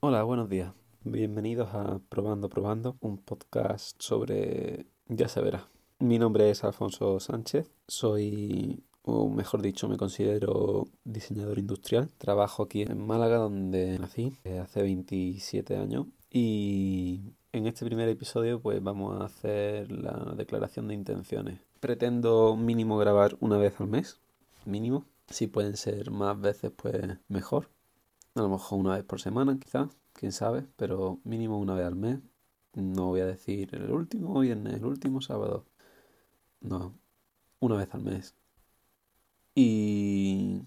Hola, buenos días. Bienvenidos a Probando Probando, un podcast sobre... ya se verá. Mi nombre es Alfonso Sánchez, soy, o mejor dicho, me considero diseñador industrial. Trabajo aquí en Málaga, donde nací eh, hace 27 años. Y en este primer episodio pues vamos a hacer la declaración de intenciones. Pretendo mínimo grabar una vez al mes, mínimo. Si pueden ser más veces, pues mejor. A lo mejor una vez por semana, quizás, quién sabe, pero mínimo una vez al mes. No voy a decir el último viernes, el último sábado. No, una vez al mes. Y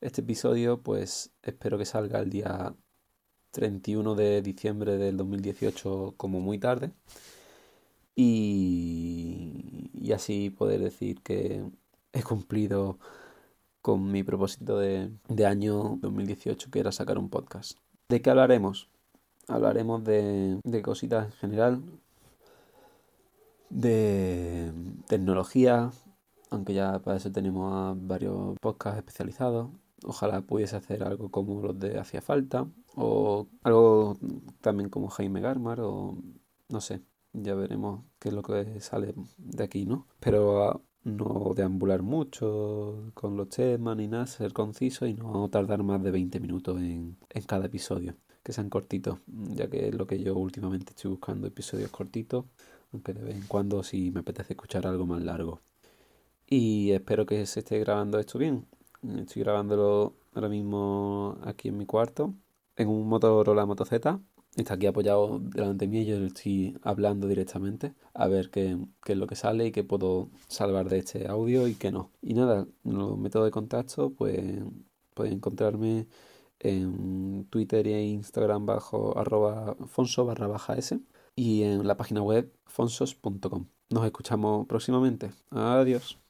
este episodio, pues espero que salga el día 31 de diciembre del 2018 como muy tarde. Y, y así poder decir que he cumplido con mi propósito de, de año 2018, que era sacar un podcast. ¿De qué hablaremos? Hablaremos de, de cositas en general, de tecnología, aunque ya para eso tenemos a varios podcasts especializados. Ojalá pudiese hacer algo como los de Hacía Falta, o algo también como Jaime Garmar, o no sé, ya veremos qué es lo que sale de aquí, ¿no? Pero no deambular mucho con los temas ni nada, ser conciso y no tardar más de 20 minutos en, en cada episodio, que sean cortitos, ya que es lo que yo últimamente estoy buscando, episodios cortitos, aunque de vez en cuando sí me apetece escuchar algo más largo. Y espero que se esté grabando esto bien. Estoy grabándolo ahora mismo aquí en mi cuarto, en un Motorola Moto Z está aquí apoyado delante mío y yo estoy hablando directamente a ver qué, qué, es lo que sale y qué puedo salvar de este audio y qué no. Y nada, los métodos de contacto, pues pueden encontrarme en Twitter e Instagram bajo arroba fonso barra baja s y en la página web fonsos.com. Nos escuchamos próximamente. Adiós.